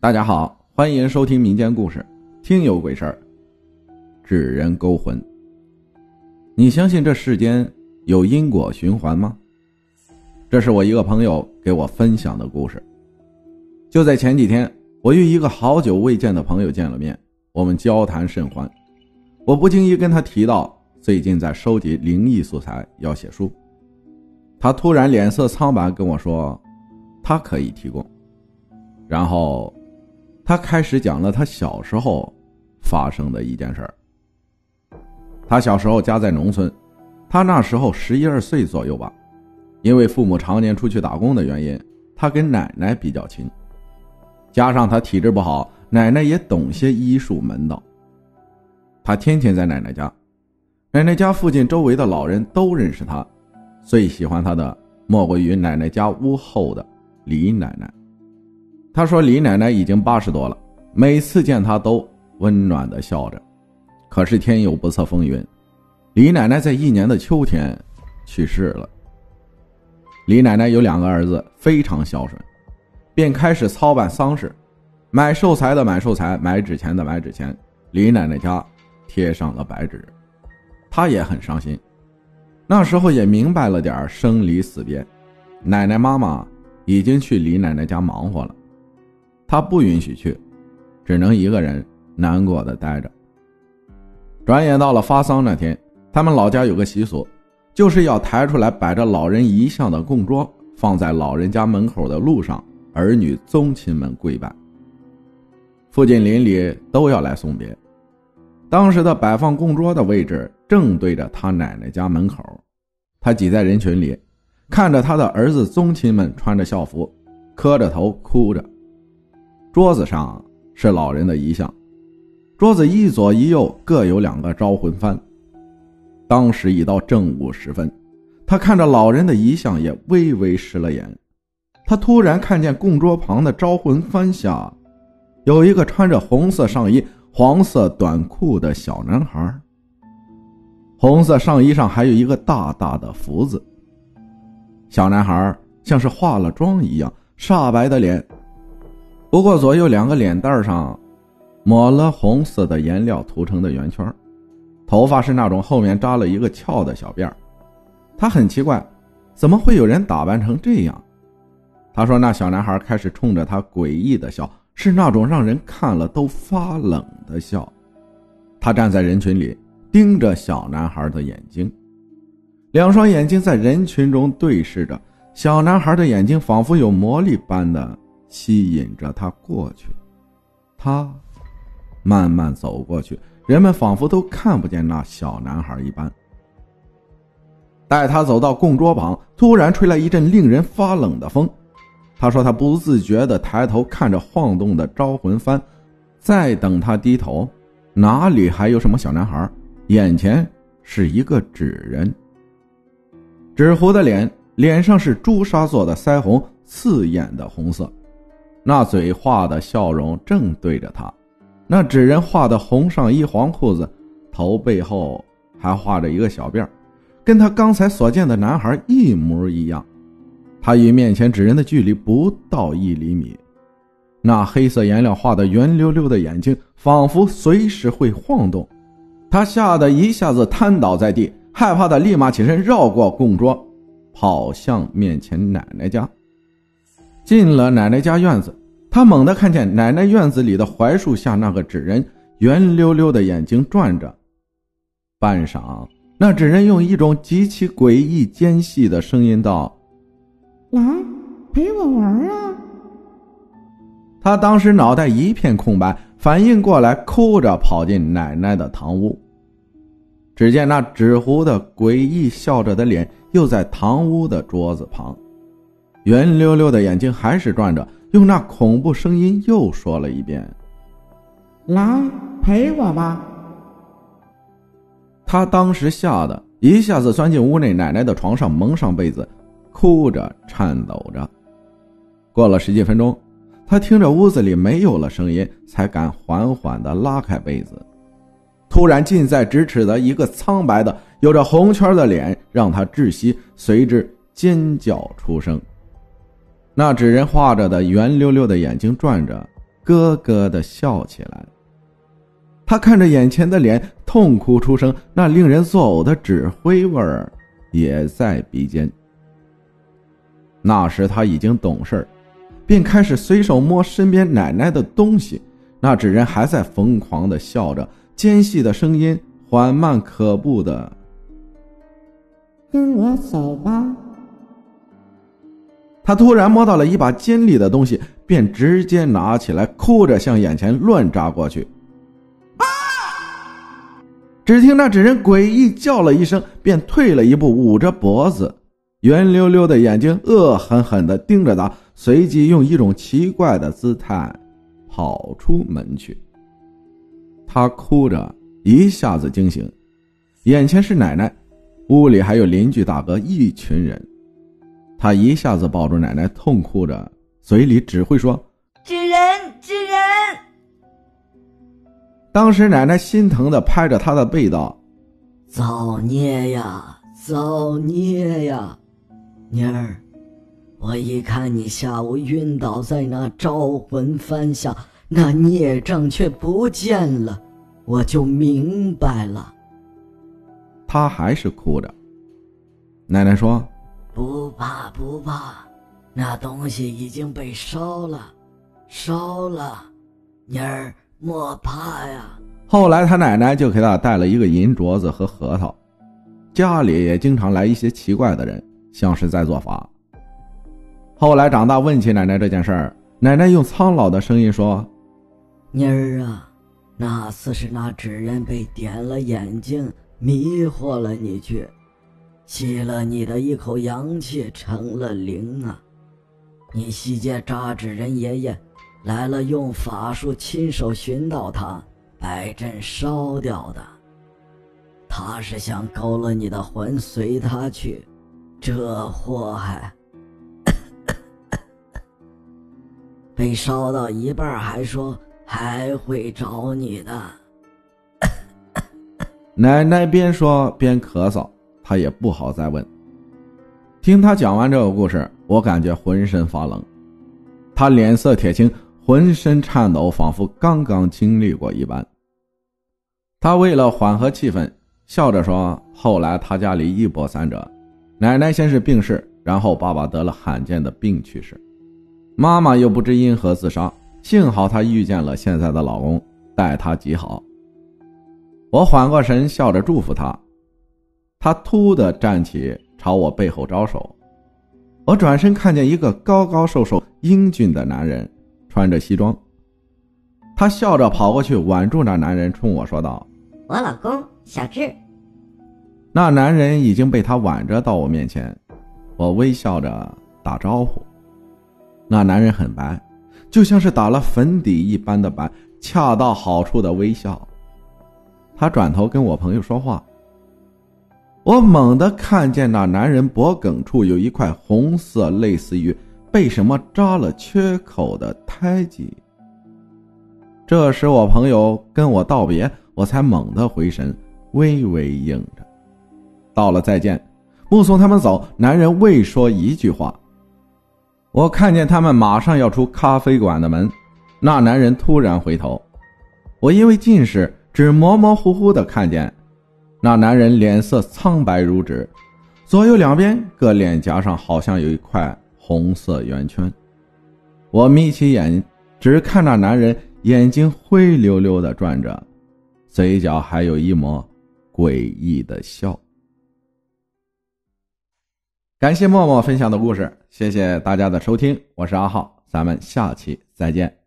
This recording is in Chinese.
大家好，欢迎收听民间故事《听有鬼事儿》，纸人勾魂。你相信这世间有因果循环吗？这是我一个朋友给我分享的故事。就在前几天，我与一个好久未见的朋友见了面，我们交谈甚欢。我不经意跟他提到最近在收集灵异素材，要写书。他突然脸色苍白，跟我说他可以提供，然后。他开始讲了他小时候发生的一件事儿。他小时候家在农村，他那时候十一二岁左右吧。因为父母常年出去打工的原因，他跟奶奶比较亲。加上他体质不好，奶奶也懂些医术门道。他天天在奶奶家，奶奶家附近周围的老人都认识他，最喜欢他的莫过于奶奶家屋后的李奶奶。他说：“李奶奶已经八十多了，每次见他都温暖的笑着。可是天有不测风云，李奶奶在一年的秋天去世了。李奶奶有两个儿子，非常孝顺，便开始操办丧事，买寿材的买寿材，买纸钱的买纸钱。李奶奶家贴上了白纸，她也很伤心。那时候也明白了点生离死别，奶奶妈妈已经去李奶奶家忙活了。”他不允许去，只能一个人难过的待着。转眼到了发丧那天，他们老家有个习俗，就是要抬出来摆着老人遗像的供桌，放在老人家门口的路上，儿女宗亲们跪拜。附近邻里都要来送别。当时的摆放供桌的位置正对着他奶奶家门口，他挤在人群里，看着他的儿子宗亲们穿着校服，磕着头哭着。桌子上是老人的遗像，桌子一左一右各有两个招魂幡。当时已到正午时分，他看着老人的遗像，也微微湿了眼。他突然看见供桌旁的招魂幡下，有一个穿着红色上衣、黄色短裤的小男孩。红色上衣上还有一个大大的福字。小男孩像是化了妆一样，煞白的脸。不过左右两个脸蛋上，抹了红色的颜料涂成的圆圈，头发是那种后面扎了一个翘的小辫他很奇怪，怎么会有人打扮成这样？他说那小男孩开始冲着他诡异的笑，是那种让人看了都发冷的笑。他站在人群里，盯着小男孩的眼睛，两双眼睛在人群中对视着，小男孩的眼睛仿佛有魔力般的。吸引着他过去，他慢慢走过去，人们仿佛都看不见那小男孩一般。待他走到供桌旁，突然吹来一阵令人发冷的风。他说他不自觉的抬头看着晃动的招魂幡，再等他低头，哪里还有什么小男孩？眼前是一个纸人，纸糊的脸，脸上是朱砂做的腮红，刺眼的红色。那嘴画的笑容正对着他，那纸人画的红上衣黄裤子，头背后还画着一个小辫跟他刚才所见的男孩一模一样。他与面前纸人的距离不到一厘米，那黑色颜料画的圆溜溜的眼睛仿佛随时会晃动。他吓得一下子瘫倒在地，害怕的立马起身绕过供桌，跑向面前奶奶家。进了奶奶家院子。他猛地看见奶奶院子里的槐树下那个纸人，圆溜溜的眼睛转着。半晌，那纸人用一种极其诡异、尖细的声音道：“来，陪我玩啊！”他当时脑袋一片空白，反应过来，哭着跑进奶奶的堂屋。只见那纸糊的、诡异笑着的脸，又在堂屋的桌子旁，圆溜溜的眼睛还是转着。用那恐怖声音又说了一遍：“来陪我吧。”他当时吓得一下子钻进屋内奶奶的床上，蒙上被子，哭着颤抖着。过了十几分钟，他听着屋子里没有了声音，才敢缓缓的拉开被子。突然，近在咫尺的一个苍白的、有着红圈的脸，让他窒息，随之尖叫出声。那纸人画着的圆溜溜的眼睛转着，咯咯的笑起来。他看着眼前的脸，痛哭出声，那令人作呕的纸灰味儿也在鼻尖。那时他已经懂事便开始随手摸身边奶奶的东西。那纸人还在疯狂的笑着，尖细的声音缓慢可怖的：“跟我走吧。”他突然摸到了一把尖利的东西，便直接拿起来，哭着向眼前乱扎过去。只听那纸人诡异叫了一声，便退了一步，捂着脖子，圆溜溜的眼睛恶狠狠地盯着他，随即用一种奇怪的姿态跑出门去。他哭着一下子惊醒，眼前是奶奶，屋里还有邻居大哥一群人。他一下子抱住奶奶，痛哭着，嘴里只会说：“纸人，纸人。”当时奶奶心疼的拍着他的背道：“造孽呀，造孽呀，妮儿！我一看你下午晕倒在那招魂幡下，那孽障却不见了，我就明白了。”他还是哭着。奶奶说：“不怕不怕，那东西已经被烧了，烧了，妮儿。”莫怕呀！后来他奶奶就给他带了一个银镯子和核桃，家里也经常来一些奇怪的人，像是在做法。后来长大问起奶奶这件事儿，奶奶用苍老的声音说：“妮儿啊，那次是那纸人被点了眼睛，迷惑了你去，吸了你的一口阳气，成了灵啊！你西街扎纸人爷爷。”来了，用法术亲手寻到他，摆阵烧掉的。他是想勾了你的魂，随他去。这祸害，被烧到一半，还说还会找你的。奶奶边说边咳嗽，他也不好再问。听他讲完这个故事，我感觉浑身发冷。他脸色铁青。浑身颤抖，仿佛刚刚经历过一般。他为了缓和气氛，笑着说：“后来他家里一波三折，奶奶先是病逝，然后爸爸得了罕见的病去世，妈妈又不知因何自杀。幸好她遇见了现在的老公，待她极好。”我缓过神，笑着祝福他。她突的站起，朝我背后招手。我转身看见一个高高瘦瘦、英俊的男人。穿着西装，他笑着跑过去挽住那男人，冲我说道：“我老公小智。”那男人已经被他挽着到我面前，我微笑着打招呼。那男人很白，就像是打了粉底一般的白，恰到好处的微笑。他转头跟我朋友说话，我猛地看见那男人脖颈处有一块红色，类似于……被什么扎了缺口的胎记？这时我朋友跟我道别，我才猛地回神，微微应着，道了再见。目送他们走，男人未说一句话。我看见他们马上要出咖啡馆的门，那男人突然回头，我因为近视，只模模糊糊的看见，那男人脸色苍白如纸，左右两边各脸颊上好像有一块。红色圆圈，我眯起眼，只看那男人眼睛灰溜溜的转着，嘴角还有一抹诡异的笑。感谢默默分享的故事，谢谢大家的收听，我是阿浩，咱们下期再见。